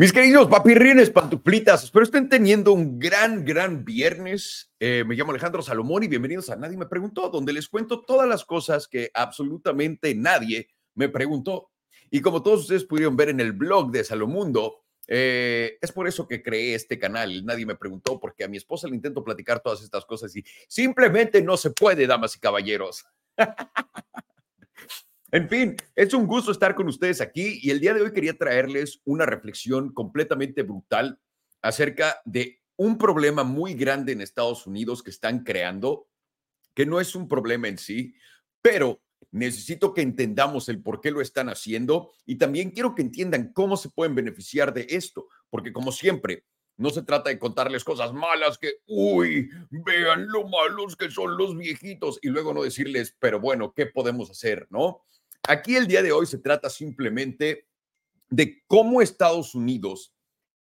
Mis queridos papirrines, pantuflitas, espero estén teniendo un gran, gran viernes. Eh, me llamo Alejandro Salomón y bienvenidos a Nadie me preguntó, donde les cuento todas las cosas que absolutamente nadie me preguntó. Y como todos ustedes pudieron ver en el blog de Salomundo, eh, es por eso que creé este canal. Nadie me preguntó porque a mi esposa le intento platicar todas estas cosas y simplemente no se puede, damas y caballeros. En fin, es un gusto estar con ustedes aquí y el día de hoy quería traerles una reflexión completamente brutal acerca de un problema muy grande en Estados Unidos que están creando, que no es un problema en sí, pero necesito que entendamos el por qué lo están haciendo y también quiero que entiendan cómo se pueden beneficiar de esto, porque como siempre, no se trata de contarles cosas malas que, uy, vean lo malos que son los viejitos y luego no decirles, pero bueno, ¿qué podemos hacer? ¿No? Aquí el día de hoy se trata simplemente de cómo Estados Unidos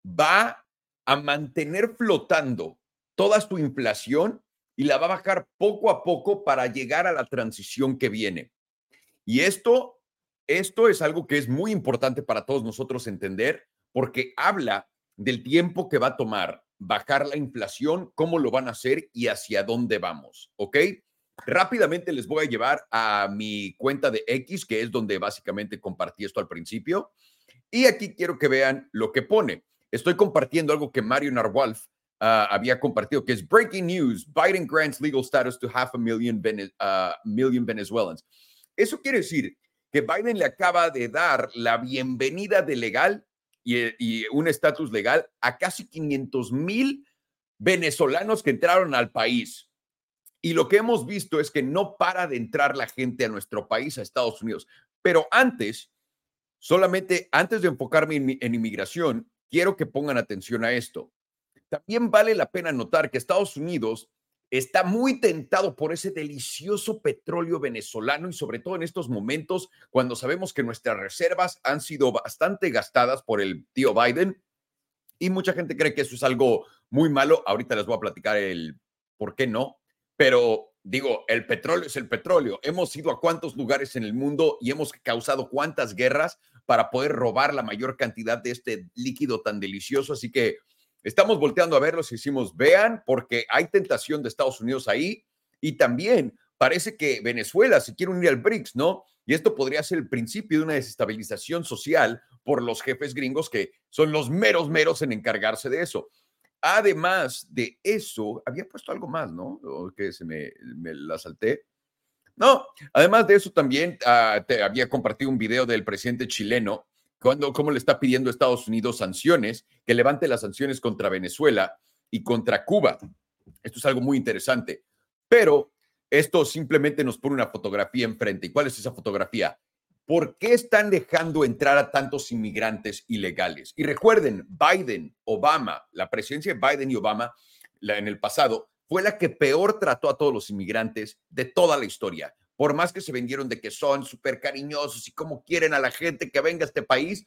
va a mantener flotando toda su inflación y la va a bajar poco a poco para llegar a la transición que viene. Y esto, esto es algo que es muy importante para todos nosotros entender porque habla del tiempo que va a tomar bajar la inflación, cómo lo van a hacer y hacia dónde vamos, ¿ok? Rápidamente les voy a llevar a mi cuenta de X, que es donde básicamente compartí esto al principio. Y aquí quiero que vean lo que pone. Estoy compartiendo algo que Mario Narwalf ah, había compartido, que es Breaking News, Biden grants legal status to half a million, uh, million Venezuelans. Eso quiere decir que Biden le acaba de dar la bienvenida de legal y, y un estatus legal a casi 500 mil venezolanos que entraron al país. Y lo que hemos visto es que no para de entrar la gente a nuestro país, a Estados Unidos. Pero antes, solamente antes de enfocarme en, inmigración, quiero que pongan atención a esto. También vale la pena notar que Estados Unidos está muy tentado por ese delicioso petróleo venezolano y sobre todo en estos momentos cuando sabemos que nuestras reservas han sido bastante gastadas por el tío Biden y mucha gente cree que eso es algo muy malo. Ahorita les voy a platicar el por qué no. Pero digo, el petróleo es el petróleo. Hemos ido a cuántos lugares en el mundo y hemos causado cuántas guerras para poder robar la mayor cantidad de este líquido tan delicioso. Así que estamos volteando a verlos y decimos, vean, porque hay tentación de Estados Unidos ahí y también parece que Venezuela se quiere unir al BRICS, ¿no? Y esto podría ser el principio de una desestabilización social por los jefes gringos que son los meros meros en encargarse de eso. Además de eso, había puesto algo más, ¿no? que se me, la salté. No, además de eso también ah, te había compartido un video del presidente chileno cuando cómo le está pidiendo a Estados Unidos sanciones, que levante las sanciones contra Venezuela y contra Cuba. Esto es algo muy interesante, pero esto simplemente nos pone una fotografía enfrente. ¿Y cuál es esa fotografía? ¿Por qué están dejando entrar a tantos inmigrantes ilegales? Y recuerden, Biden, Obama, la presidencia de Biden y Obama en el pasado fue la que peor trató a todos los inmigrantes de toda la historia. Por más que se vendieron de que son súper cariñosos y cómo quieren a la gente que venga a este país,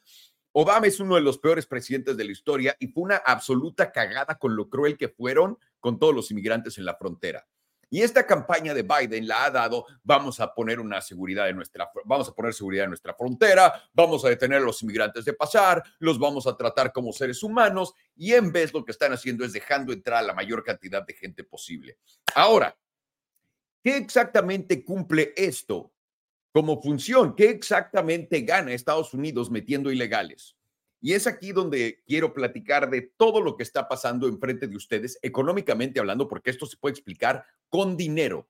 Obama es uno de los peores presidentes de la historia y fue una absoluta cagada con lo cruel que fueron con todos los inmigrantes en la frontera. Y esta campaña de Biden la ha dado, vamos a poner una seguridad en nuestra, vamos a poner seguridad en nuestra frontera, vamos a detener a los inmigrantes de pasar, los vamos a tratar como seres humanos y en vez lo que están haciendo es dejando entrar a la mayor cantidad de gente posible. Ahora, ¿qué exactamente cumple esto como función? ¿Qué exactamente gana Estados Unidos metiendo ilegales? Y es aquí donde quiero platicar de todo lo que está pasando enfrente de ustedes, económicamente hablando, porque esto se puede explicar con dinero.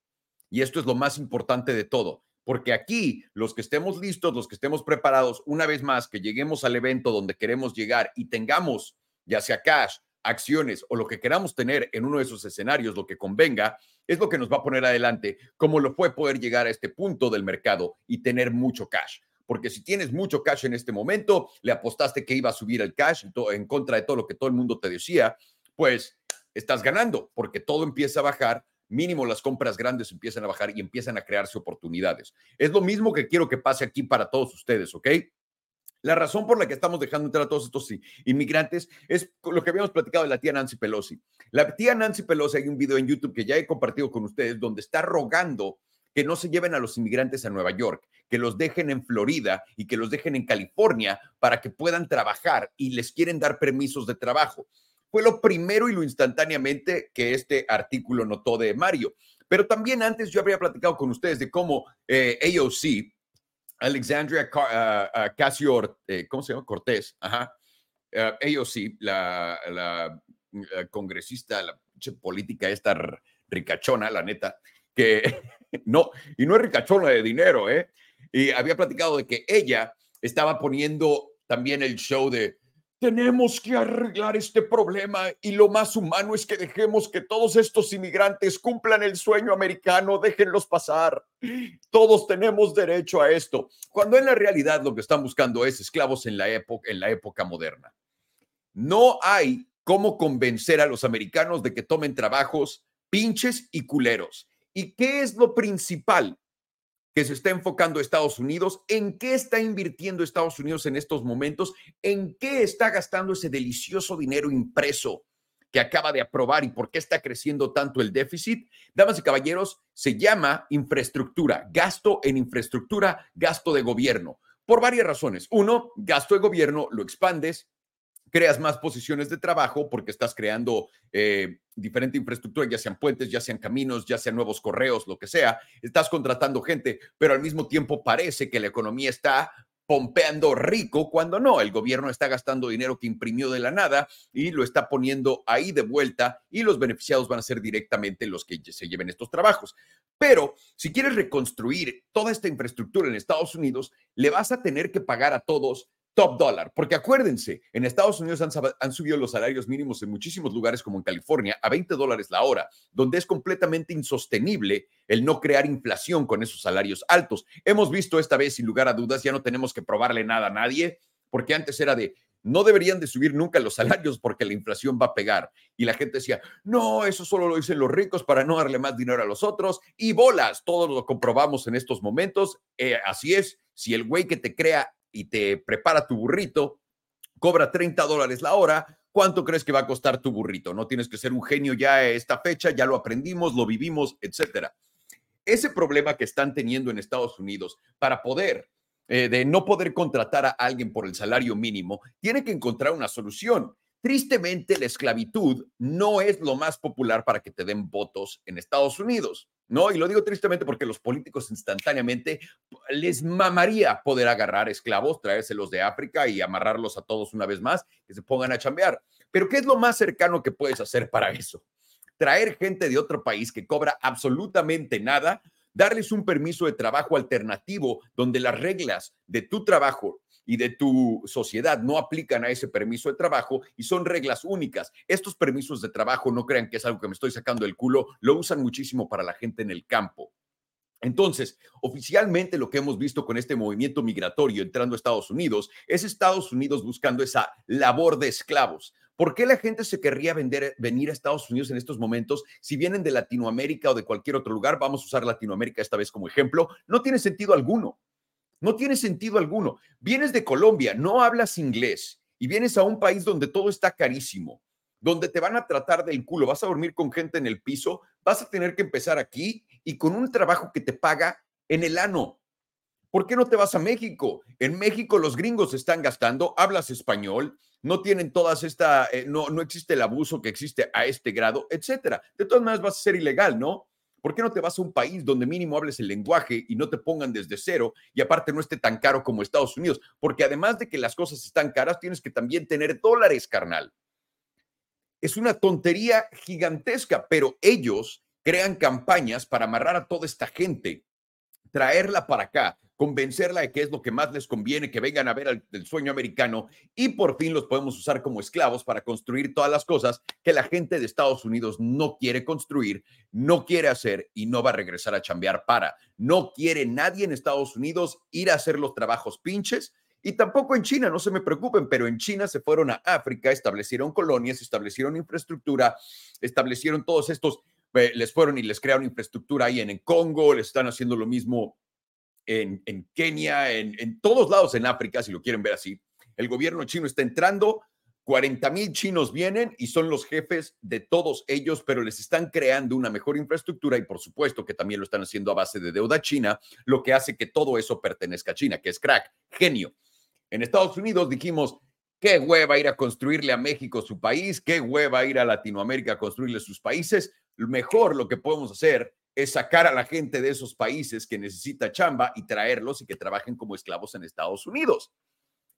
Y esto es lo más importante de todo, porque aquí los que estemos listos, los que estemos preparados, una vez más que lleguemos al evento donde queremos llegar y tengamos ya sea cash, acciones o lo que queramos tener en uno de esos escenarios, lo que convenga, es lo que nos va a poner adelante, como lo fue poder llegar a este punto del mercado y tener mucho cash porque si tienes mucho cash en este momento, le apostaste que iba a subir el cash en contra de todo lo que todo el mundo te decía, pues estás ganando, porque todo empieza a bajar, mínimo las compras grandes empiezan a bajar y empiezan a crearse oportunidades. Es lo mismo que quiero que pase aquí para todos ustedes, ¿ok? La razón por la que estamos dejando entrar a todos estos inmigrantes es lo que habíamos platicado de la tía Nancy Pelosi. La tía Nancy Pelosi, hay un video en YouTube que ya he compartido con ustedes donde está rogando que no se lleven a los inmigrantes a Nueva York, que los dejen en Florida y que los dejen en California para que puedan trabajar y les quieren dar permisos de trabajo. Fue lo primero y lo instantáneamente que este artículo notó de Mario. Pero también antes yo habría platicado con ustedes de cómo eh, AOC, Alexandria uh, uh, Casio, eh, ¿cómo se llama? Cortés, ajá. Uh, AOC, la, la, congresista, la política esta ricachona, la neta, que no, y no es ricachona de dinero, ¿eh? Y había platicado de que ella estaba poniendo también el show de tenemos que arreglar este problema y lo más humano es que dejemos que todos estos inmigrantes cumplan el sueño americano, déjenlos pasar. Todos tenemos derecho a esto, cuando en la realidad lo que están buscando es esclavos en la época en la época moderna. No hay cómo convencer a los americanos de que tomen trabajos pinches y culeros. ¿Y qué es lo principal? Que se está enfocando Estados Unidos, en qué está invirtiendo Estados Unidos en estos momentos, en qué está gastando ese delicioso dinero impreso que acaba de aprobar y por qué está creciendo tanto el déficit. Damas y caballeros, se llama infraestructura, gasto en infraestructura, gasto de gobierno, por varias razones. Uno, gasto de gobierno, lo expandes, creas más posiciones de trabajo porque estás creando eh, diferente infraestructura, ya sean puentes, ya sean caminos, ya sean nuevos correos, lo que sea. Estás contratando gente, pero al mismo tiempo parece que la economía está pompeando rico cuando no, el gobierno está gastando dinero que imprimió de la nada y lo está poniendo ahí de vuelta y los beneficiados van a ser directamente los que se lleven estos trabajos. Pero si quieres reconstruir toda esta infraestructura en Estados Unidos, le vas a tener que pagar a todos top dólar, porque acuérdense, en Estados Unidos han, subido los salarios mínimos en muchísimos lugares como en California a 20 dólares la hora, donde es completamente insostenible el no crear inflación con esos salarios altos. Hemos visto esta vez, sin lugar a dudas, ya no tenemos que probarle nada a nadie, porque antes era de, no deberían de subir nunca los salarios porque la inflación va a pegar. Y la gente decía, no, eso solo lo dicen los ricos para no darle más dinero a los otros. Y bolas, todos lo comprobamos en estos momentos. Eh, así es, si el güey que te crea y te prepara tu burrito, cobra 30 dólares la hora, ¿cuánto crees que va a costar tu burrito? No tienes que ser un genio ya esta fecha, ya lo aprendimos, lo vivimos, etcétera. Ese problema que están teniendo en Estados Unidos para poder, eh, de no poder contratar a alguien por el salario mínimo, tiene que encontrar una solución. Tristemente, la esclavitud no es lo más popular para que te den votos en Estados Unidos. ¿no? Y lo digo tristemente porque los políticos instantáneamente les mamaría poder agarrar esclavos, traérselos de África y amarrarlos a todos una vez más, que se pongan a chambear. Pero ¿qué es lo más cercano que puedes hacer para eso? Traer gente de otro país que cobra absolutamente nada, darles un permiso de trabajo alternativo donde las reglas de tu trabajo y de tu sociedad no aplican a ese permiso de trabajo y son reglas únicas. Estos permisos de trabajo, no crean que es algo que me estoy sacando del culo, lo usan muchísimo para la gente en el campo. Entonces, oficialmente lo que hemos visto con este movimiento migratorio entrando a Estados Unidos es Estados Unidos buscando esa labor de esclavos. ¿Por qué la gente se querría vender, venir a Estados Unidos en estos momentos si vienen de Latinoamérica o de cualquier otro lugar? Vamos a usar Latinoamérica esta vez como ejemplo. No tiene sentido alguno. No tiene sentido alguno. Vienes de Colombia, no hablas inglés y vienes a un país donde todo está carísimo, donde te van a tratar del culo, vas a dormir con gente en el piso, vas a tener que empezar aquí y con un trabajo que te paga en el ano. ¿Por qué no te vas a México? En México los gringos están gastando, hablas español, no tienen todas esta, eh, no, no existe el abuso que existe a este grado, etcétera. De todas maneras vas a ser ilegal, ¿no? ¿Por qué no te vas a un país donde mínimo hables el lenguaje y no te pongan desde cero y aparte no esté tan caro como Estados Unidos? Porque además de que las cosas están caras, tienes que también tener dólares, carnal. Es una tontería gigantesca, pero ellos crean campañas para amarrar a toda esta gente, traerla para acá, convencerla de que es lo que más les conviene, que vengan a ver el, sueño americano y por fin los podemos usar como esclavos para construir todas las cosas que la gente de Estados Unidos no quiere construir, no quiere hacer y no va a regresar a chambear para. No quiere nadie en Estados Unidos ir a hacer los trabajos pinches. Y tampoco en China, no se me preocupen, pero en China se fueron a África, establecieron colonias, establecieron infraestructura, establecieron todos estos, eh, les fueron y les crearon infraestructura ahí en, en Congo, les están haciendo lo mismo en, Kenia, en, todos lados en África, si lo quieren ver así. El gobierno chino está entrando 40 mil chinos vienen y son los jefes de todos ellos, pero les están creando una mejor infraestructura y por supuesto que también lo están haciendo a base de deuda china, lo que hace que todo eso pertenezca a China, que es crack, genio. En Estados Unidos dijimos, qué hueva ir a construirle a México su país, qué hueva ir a Latinoamérica a construirle sus países. Mejor lo que podemos hacer es sacar a la gente de esos países que necesita chamba y traerlos y que trabajen como esclavos en Estados Unidos.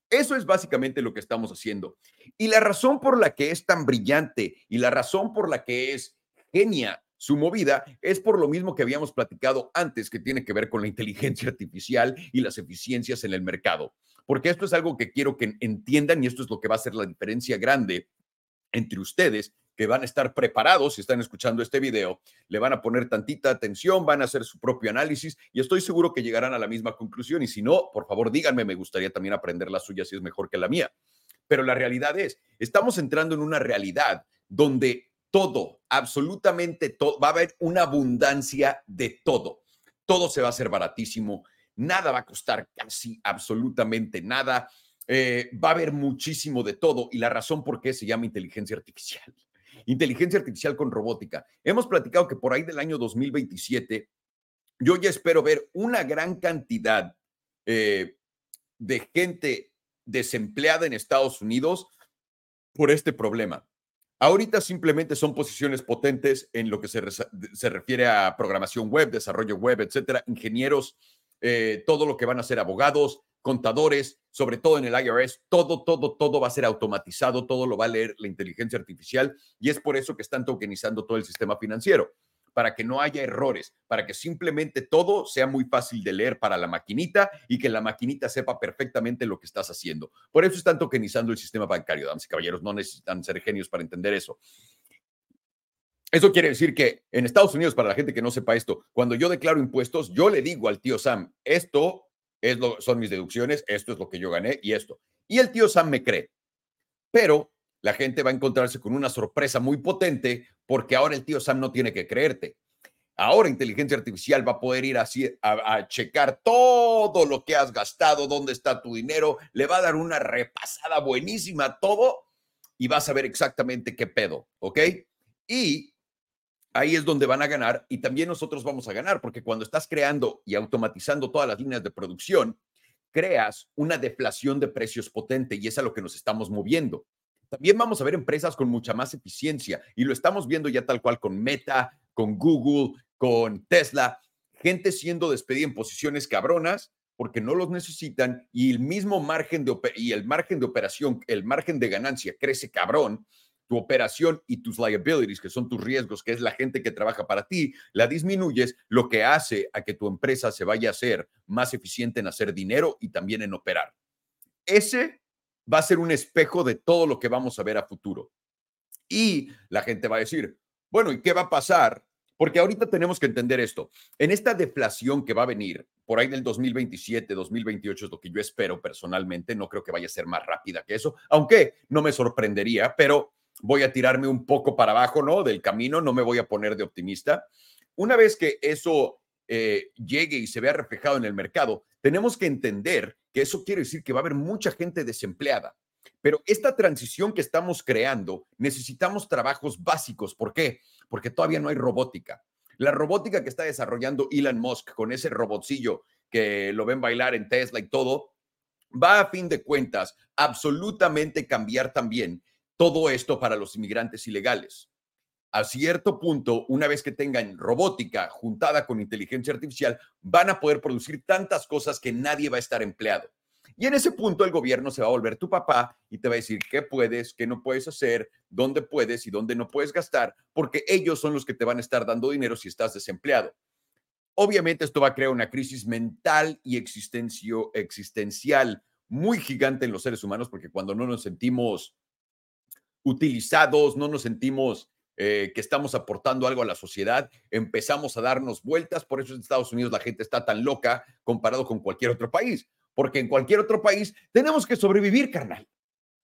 Eso es básicamente lo que estamos haciendo. Y la razón por la que es tan brillante y la razón por la que es genia su movida es por lo mismo que habíamos platicado antes, que tiene que ver con la inteligencia artificial y las eficiencias en el mercado. Porque esto es algo que quiero que entiendan y esto es lo que va a hacer la diferencia grande entre ustedes que van a estar preparados, si están escuchando este video, le van a poner tantita atención, van a hacer su propio análisis y estoy seguro que llegarán a la misma conclusión. Y si no, por favor, díganme, me gustaría también aprender la suya si es mejor que la mía. Pero la realidad es, estamos entrando en una realidad donde todo, absolutamente todo, va a haber una abundancia de todo. Todo se va a hacer baratísimo, nada va a costar casi absolutamente nada. Eh, va a haber muchísimo de todo y la razón por qué se llama inteligencia artificial inteligencia artificial con robótica. Hemos platicado que por ahí del año 2027, yo ya espero ver una gran cantidad eh, de gente desempleada en Estados Unidos por este problema. Ahorita simplemente son posiciones potentes en lo que se, se refiere a programación web, desarrollo web, etcétera, ingenieros, eh, todo lo que van a ser abogados, contadores, sobre todo en el IRS, todo, todo, todo va a ser automatizado, todo lo va a leer la inteligencia artificial y es por eso que están tokenizando todo el sistema financiero, para que no haya errores, para que simplemente todo sea muy fácil de leer para la maquinita y que la maquinita sepa perfectamente lo que estás haciendo. Por eso están tokenizando el sistema bancario, damas y caballeros, no necesitan ser genios para entender eso. Eso quiere decir que en Estados Unidos, para la gente que no sepa esto, cuando yo declaro impuestos, yo le digo al tío Sam, esto son mis deducciones, esto es lo que yo gané y esto. Y el tío Sam me cree. Pero la gente va a encontrarse con una sorpresa muy potente porque ahora el tío Sam no tiene que creerte. Ahora inteligencia artificial va a poder ir así a, a, checar todo lo que has gastado, dónde está tu dinero, le va a dar una repasada buenísima a todo y vas a ver exactamente qué pedo, ¿ok? Y ahí es donde van a ganar y también nosotros vamos a ganar, porque cuando estás creando y automatizando todas las líneas de producción, creas una deflación de precios potente y es a lo que nos estamos moviendo. También vamos a ver empresas con mucha más eficiencia y lo estamos viendo ya tal cual con Meta, con Google, con Tesla, gente siendo despedida en posiciones cabronas porque no los necesitan y el mismo margen de y el margen de operación, el margen de ganancia crece cabrón tu operación y tus liabilities, que son tus riesgos, que es la gente que trabaja para ti, la disminuyes, lo que hace a que tu empresa se vaya a ser más eficiente en hacer dinero y también en operar. Ese va a ser un espejo de todo lo que vamos a ver a futuro. Y la gente va a decir, bueno, ¿y qué va a pasar? Porque ahorita tenemos que entender esto. En esta deflación que va a venir, por ahí del 2027, 2028 es lo que yo espero personalmente, no creo que vaya a ser más rápida que eso, aunque no me sorprendería, pero voy a tirarme un poco para abajo, ¿no? Del camino, no me voy a poner de optimista. Una vez que eso eh, llegue y se vea reflejado en el mercado, tenemos que entender que eso quiere decir que va a haber mucha gente desempleada. Pero esta transición que estamos creando, necesitamos trabajos básicos. ¿Por qué? Porque todavía no hay robótica. La robótica que está desarrollando Elon Musk con ese robotcillo que lo ven bailar en Tesla y todo, va a fin de cuentas absolutamente cambiar también todo esto para los inmigrantes ilegales. A cierto punto, una vez que tengan robótica juntada con inteligencia artificial, van a poder producir tantas cosas que nadie va a estar empleado. Y en ese punto el gobierno se va a volver tu papá y te va a decir qué puedes, qué no puedes hacer, dónde puedes y dónde no puedes gastar, porque ellos son los que te van a estar dando dinero si estás desempleado. Obviamente esto va a crear una crisis mental y existencial muy gigante en los seres humanos, porque cuando no nos sentimos utilizados, no nos sentimos eh, que estamos aportando algo a la sociedad, empezamos a darnos vueltas, por eso en Estados Unidos la gente está tan loca comparado con cualquier otro país, porque en cualquier otro país tenemos que sobrevivir, carnal.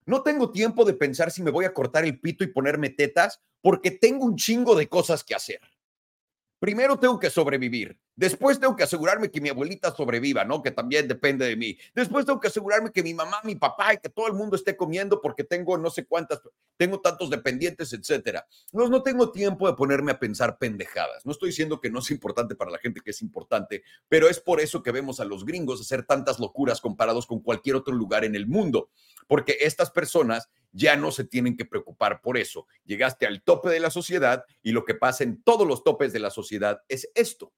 No tengo tiempo de pensar si me voy a cortar el pito y ponerme tetas, porque tengo un chingo de cosas que hacer. Primero tengo que sobrevivir. Después tengo que asegurarme que mi abuelita sobreviva, ¿no? Que también depende de mí. Después tengo que asegurarme que mi mamá, mi papá y que todo el mundo esté comiendo porque tengo no sé cuántas, tengo tantos dependientes, etcétera. No, no tengo tiempo de ponerme a pensar pendejadas. No estoy diciendo que no es importante para la gente que es importante, pero es por eso que vemos a los gringos hacer tantas locuras comparados con cualquier otro lugar en el mundo, porque estas personas ya no se tienen que preocupar por eso. Llegaste al tope de la sociedad y lo que pasa en todos los topes de la sociedad es esto.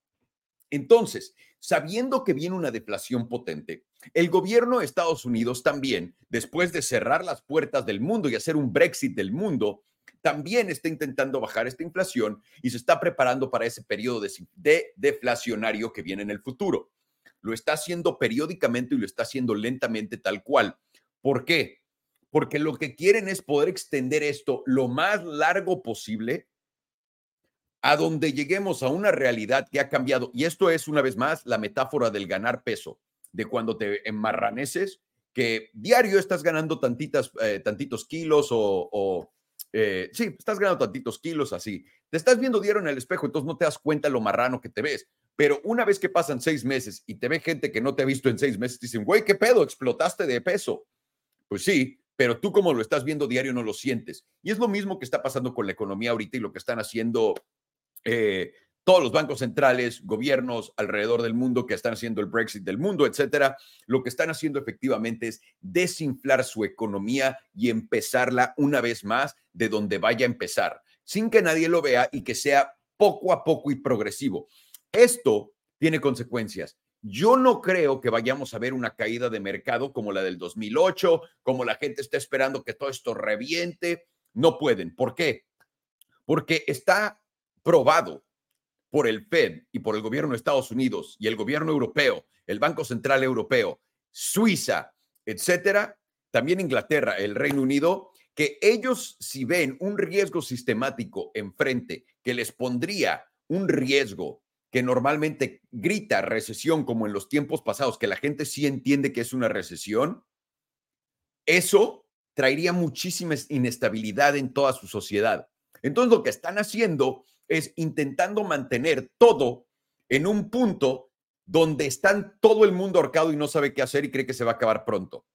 Entonces, sabiendo que viene una deflación potente, el gobierno de Estados Unidos también, después de cerrar las puertas del mundo y hacer un Brexit del mundo, también está intentando bajar esta inflación y se está preparando para ese periodo de, deflacionario que viene en el futuro. Lo está haciendo periódicamente y lo está haciendo lentamente tal cual. ¿Por qué? porque lo que quieren es poder extender esto lo más largo posible a donde lleguemos a una realidad que ha cambiado. Y esto es, una vez más, la metáfora del ganar peso, de cuando te enmarraneces, que diario estás ganando tantitas, eh, tantitos kilos o, eh, sí, estás ganando tantitos kilos así. Te estás viendo diario en el espejo, entonces no te das cuenta lo marrano que te ves. Pero una vez que pasan seis meses y te ve gente que no te ha visto en seis meses, dicen, güey, ¿qué pedo? Explotaste de peso. Pues sí, pero tú como lo estás viendo diario no lo sientes. Y es lo mismo que está pasando con la economía ahorita y lo que están haciendo eh, todos los bancos centrales, gobiernos alrededor del mundo que están haciendo el Brexit del mundo, etcétera. Lo que están haciendo efectivamente es desinflar su economía y empezarla una vez más de donde vaya a empezar, sin que nadie lo vea y que sea poco a poco y progresivo. Esto tiene consecuencias. Yo no creo que vayamos a ver una caída de mercado como la del 2008, como la gente está esperando que todo esto reviente. No pueden. ¿Por qué? Porque está probado por el Fed y por el gobierno de Estados Unidos y el gobierno europeo, el Banco Central Europeo, Suiza, etcétera, también Inglaterra, el Reino Unido, que ellos si ven un riesgo sistemático enfrente que les pondría un riesgo que normalmente grita recesión como en los tiempos pasados, que la gente sí entiende que es una recesión, eso traería muchísima inestabilidad en toda su sociedad. Entonces lo que están haciendo es intentando mantener todo en un punto donde están todo el mundo ahorcado y no sabe qué hacer y cree que se va a acabar pronto.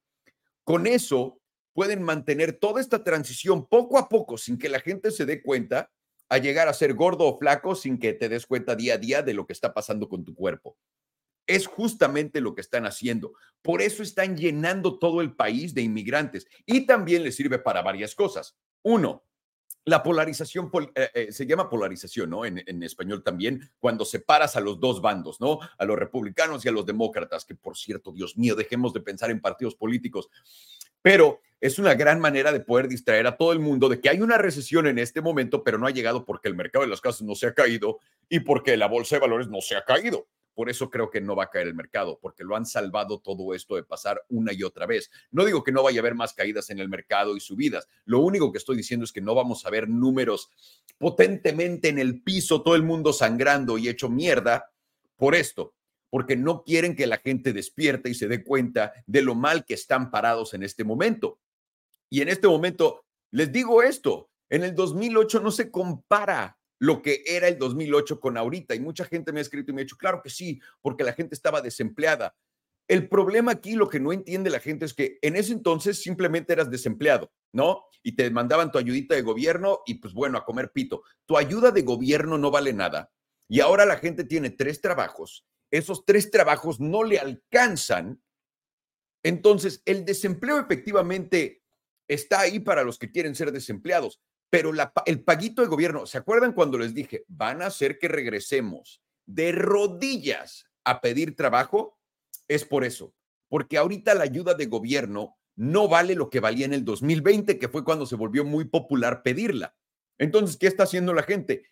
Con eso pueden mantener toda esta transición poco a poco sin que la gente se dé cuenta a llegar a ser gordo o flaco sin que te des cuenta día a día de lo que está pasando con tu cuerpo. Es justamente lo que están haciendo. Por eso están llenando todo el país de inmigrantes y también les sirve para varias cosas. Uno, la polarización eh, eh, se llama polarización, ¿no? En, en, español también, cuando separas a los dos bandos, ¿no? A los republicanos y a los demócratas, que por cierto, Dios mío, dejemos de pensar en partidos políticos. Pero es una gran manera de poder distraer a todo el mundo de que hay una recesión en este momento, pero no ha llegado porque el mercado de las casas no se ha caído y porque la bolsa de valores no se ha caído. Por eso creo que no va a caer el mercado, porque lo han salvado todo esto de pasar una y otra vez. No digo que no vaya a haber más caídas en el mercado y subidas. Lo único que estoy diciendo es que no vamos a ver números potentemente en el piso, todo el mundo sangrando y hecho mierda por esto porque no quieren que la gente despierte y se dé cuenta de lo mal que están parados en este momento. Y en este momento, les digo esto, en el 2008 no se compara lo que era el 2008 con ahorita. Y mucha gente me ha escrito y me ha dicho, claro que sí, porque la gente estaba desempleada. El problema aquí, lo que no entiende la gente es que en ese entonces simplemente eras desempleado, ¿no? Y te mandaban tu ayudita de gobierno y pues bueno, a comer pito. Tu ayuda de gobierno no vale nada. Y ahora la gente tiene tres trabajos esos tres trabajos no le alcanzan, entonces el desempleo efectivamente está ahí para los que quieren ser desempleados, pero el paguito de gobierno, ¿se acuerdan cuando les dije, van a hacer que regresemos de rodillas a pedir trabajo? Es por eso, porque ahorita la ayuda de gobierno no vale lo que valía en el 2020, que fue cuando se volvió muy popular pedirla. Entonces, ¿qué está haciendo la gente?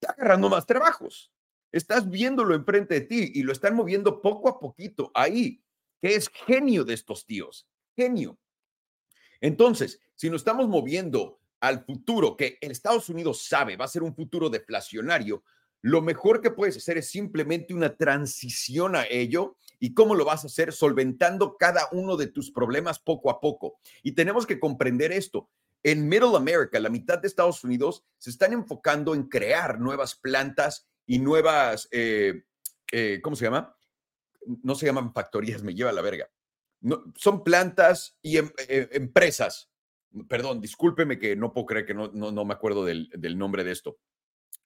Está agarrando más trabajos. Estás viéndolo enfrente de ti y lo están moviendo poco a poquito ahí, que es genio de estos tíos, genio. Entonces, si nos estamos moviendo al futuro que Estados Unidos sabe va a ser un futuro deflacionario, lo mejor que puedes hacer es simplemente una transición a ello. ¿Y cómo lo vas a hacer? Solventando cada uno de tus problemas poco a poco. Y tenemos que comprender esto. En Middle America, la mitad de Estados Unidos, se están enfocando en crear nuevas plantas y nuevas, eh, eh, ¿cómo se llama? No se llaman factorías, me lleva la verga. Son plantas y em, eh, empresas. Perdón, discúlpeme que no puedo creer que no, no, no me acuerdo del, del nombre de esto.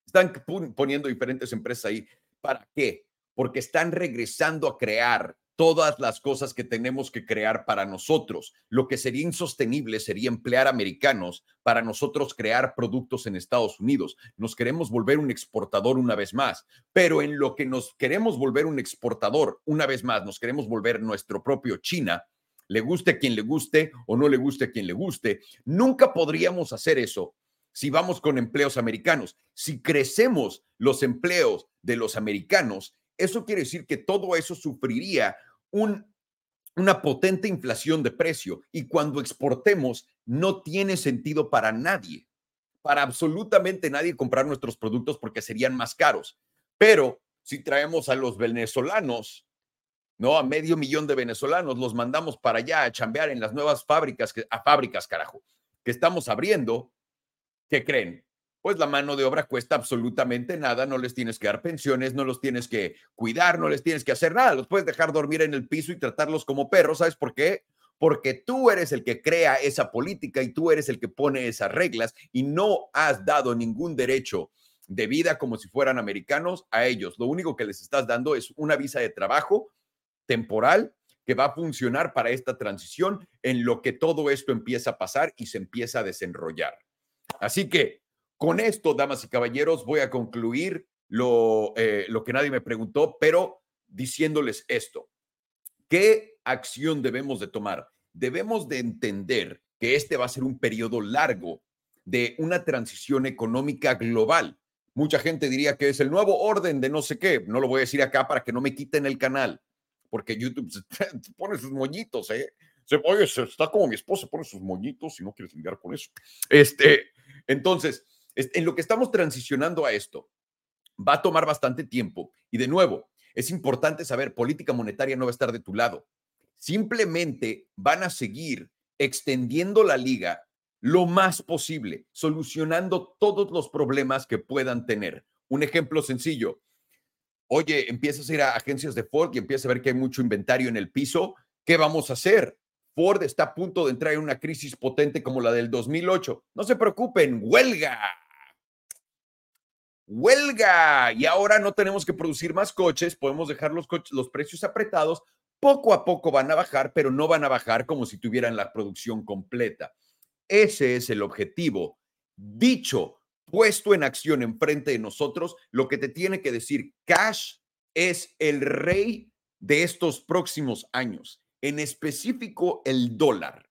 Están poniendo diferentes empresas ahí. ¿Para qué? Porque están regresando a crear todas las cosas que tenemos que crear para nosotros. Lo que sería insostenible sería emplear americanos para nosotros crear productos en Estados Unidos. Nos queremos volver un exportador una vez más, pero en lo que nos queremos volver un exportador una vez más, nos queremos volver nuestro propio China, le guste a quien le guste o no le guste a quien le guste, nunca podríamos hacer eso si vamos con empleos americanos. Si crecemos los empleos de los americanos, eso quiere decir que todo eso sufriría un, una potente inflación de precio y cuando exportemos no tiene sentido para nadie, para absolutamente nadie comprar nuestros productos porque serían más caros. Pero si traemos a los venezolanos, ¿no? A medio millón de venezolanos, los mandamos para allá a chambear en las nuevas fábricas, que, a fábricas, carajo, que estamos abriendo, ¿qué creen? Pues la mano de obra cuesta absolutamente nada, no les tienes que dar pensiones, no los tienes que cuidar, no les tienes que hacer nada, los puedes dejar dormir en el piso y tratarlos como perros, ¿sabes por qué? Porque tú eres el que crea esa política y tú eres el que pone esas reglas y no has dado ningún derecho de vida como si fueran americanos a ellos. Lo único que les estás dando es una visa de trabajo temporal que va a funcionar para esta transición en lo que todo esto empieza a pasar y se empieza a desenrollar. Así que con esto, damas y caballeros, voy a concluir lo, eh, lo que nadie me preguntó, pero diciéndoles esto. ¿Qué acción debemos de tomar? Debemos de entender que este va a ser un periodo largo de una transición económica global. Mucha gente diría que es el nuevo orden de no sé qué. No lo voy a decir acá para que no me quiten el canal, porque YouTube pone sus moñitos, ¿eh? Oye, está como mi esposa, pone sus moñitos y no quieres lidiar con eso. Este, entonces, en lo que estamos transicionando a esto, va a tomar bastante tiempo. Y de nuevo, es importante saber, política monetaria no va a estar de tu lado. Simplemente van a seguir extendiendo la liga lo más posible, solucionando todos los problemas que puedan tener. Un ejemplo sencillo. Oye, empiezas a ir a agencias de Ford y empiezas a ver que hay mucho inventario en el piso. ¿Qué vamos a hacer? Ford está a punto de entrar en una crisis potente como la del 2008. No se preocupen, huelga huelga y ahora no tenemos que producir más coches, podemos dejar los, coches, los precios apretados, poco a poco van a bajar, pero no van a bajar como si tuvieran la producción completa. Ese es el objetivo. Dicho, puesto en acción enfrente de nosotros, lo que te tiene que decir, Cash es el rey de estos próximos años, en específico el dólar.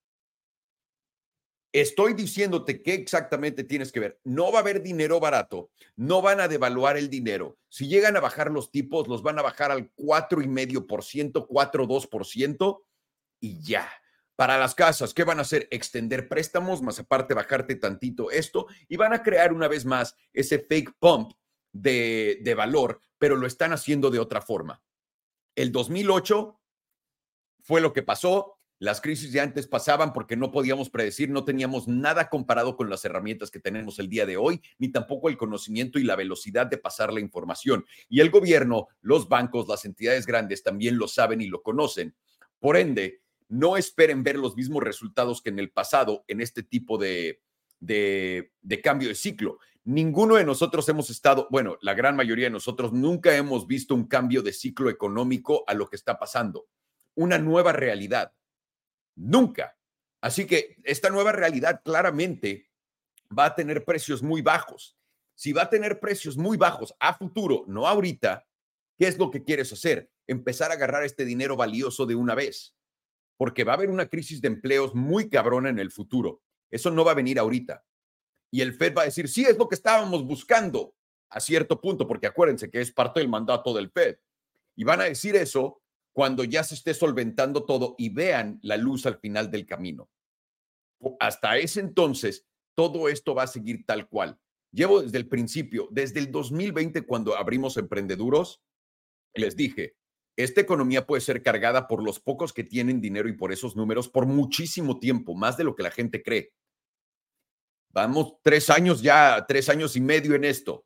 Estoy diciéndote qué exactamente tienes que ver. No va a haber dinero barato, no van a devaluar el dinero. Si llegan a bajar los tipos, los van a bajar al 4,5%, 4,2% y ya. Para las casas, ¿qué van a hacer? Extender préstamos, más aparte bajarte tantito esto y van a crear una vez más ese fake pump de, de valor, pero lo están haciendo de otra forma. El 2008 fue lo que pasó, las crisis de antes pasaban porque no podíamos predecir, no teníamos nada comparado con las herramientas que tenemos el día de hoy, ni tampoco el conocimiento y la velocidad de pasar la información. Y el gobierno, los bancos, las entidades grandes también lo saben y lo conocen. Por ende, no esperen ver los mismos resultados que en el pasado en este tipo de, de, de cambio de ciclo. Ninguno de nosotros hemos estado, bueno, la gran mayoría de nosotros nunca hemos visto un cambio de ciclo económico a lo que está pasando, una nueva realidad Nunca. Así que esta nueva realidad claramente va a tener precios muy bajos. Si va a tener precios muy bajos a futuro, no ahorita, ¿qué es lo que quieres hacer? Empezar a agarrar este dinero valioso de una vez, porque va a haber una crisis de empleos muy cabrona en el futuro. Eso no va a venir ahorita. Y el Fed va a decir, sí, es lo que estábamos buscando a cierto punto, porque acuérdense que es parte del mandato del Fed. Y van a decir eso cuando ya se esté solventando todo y vean la luz al final del camino. Hasta ese entonces, todo esto va a seguir tal cual. Llevo desde el principio, desde el 2020, cuando abrimos Emprendeduros, les dije, esta economía puede ser cargada por los pocos que tienen dinero y por esos números por muchísimo tiempo, más de lo que la gente cree. Vamos tres años ya, tres años y medio en esto.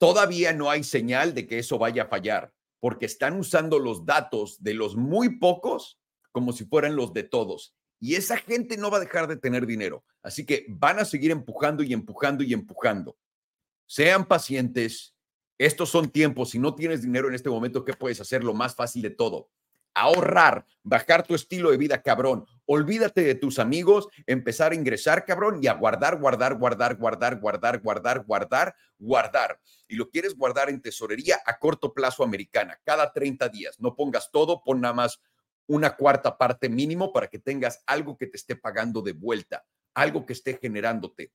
todavía no hay señal de que eso vaya a fallar, porque están usando los datos de los muy pocos como si fueran los de todos. Y esa gente no va a dejar de tener dinero. Así que van a seguir empujando y empujando y empujando. Sean pacientes. Estos son tiempos. Si no tienes dinero en este momento, ¿qué puedes hacer? Lo más fácil de todo. Ahorrar, bajar tu estilo de vida, cabrón. Olvídate de tus amigos, empezar a ingresar, cabrón, y a guardar, guardar, guardar, guardar, guardar, guardar, guardar, guardar. Y lo quieres guardar en tesorería a corto plazo americana, cada 30 días. No pongas todo, pon nada más una cuarta parte mínimo para que tengas algo que te esté pagando de vuelta, algo que esté generándote.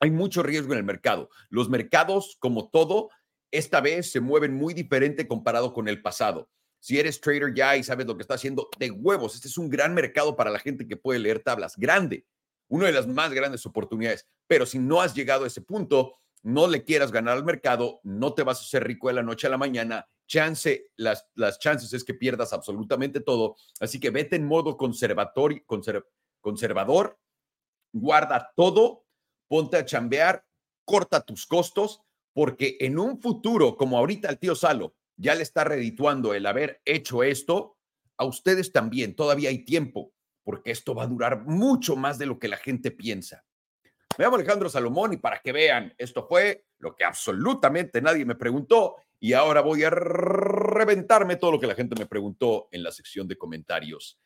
Hay mucho riesgo en el mercado. Los mercados, como todo, esta vez se mueven muy diferente comparado con el pasado. Si eres trader ya y sabes lo que está haciendo, de huevos, este es un gran mercado para la gente que puede leer tablas, grande, una de las más grandes oportunidades. Pero si no has llegado a ese punto, no le quieras ganar al mercado, no te vas a hacer rico de la noche a la mañana chance, las, las chances es que pierdas absolutamente todo. Así que vete en modo conservador, conservador, guarda todo, ponte a chambear, corta tus costos, porque en un futuro, como ahorita el tío Salo ya le está redituando el haber hecho esto, a ustedes también todavía hay tiempo, porque esto va a durar mucho más de lo que la gente piensa. Me llamo Alejandro Salomón y para que vean, esto fue lo que absolutamente nadie me preguntó y ahora voy a reventarme todo lo que la gente me preguntó en la sección de comentarios.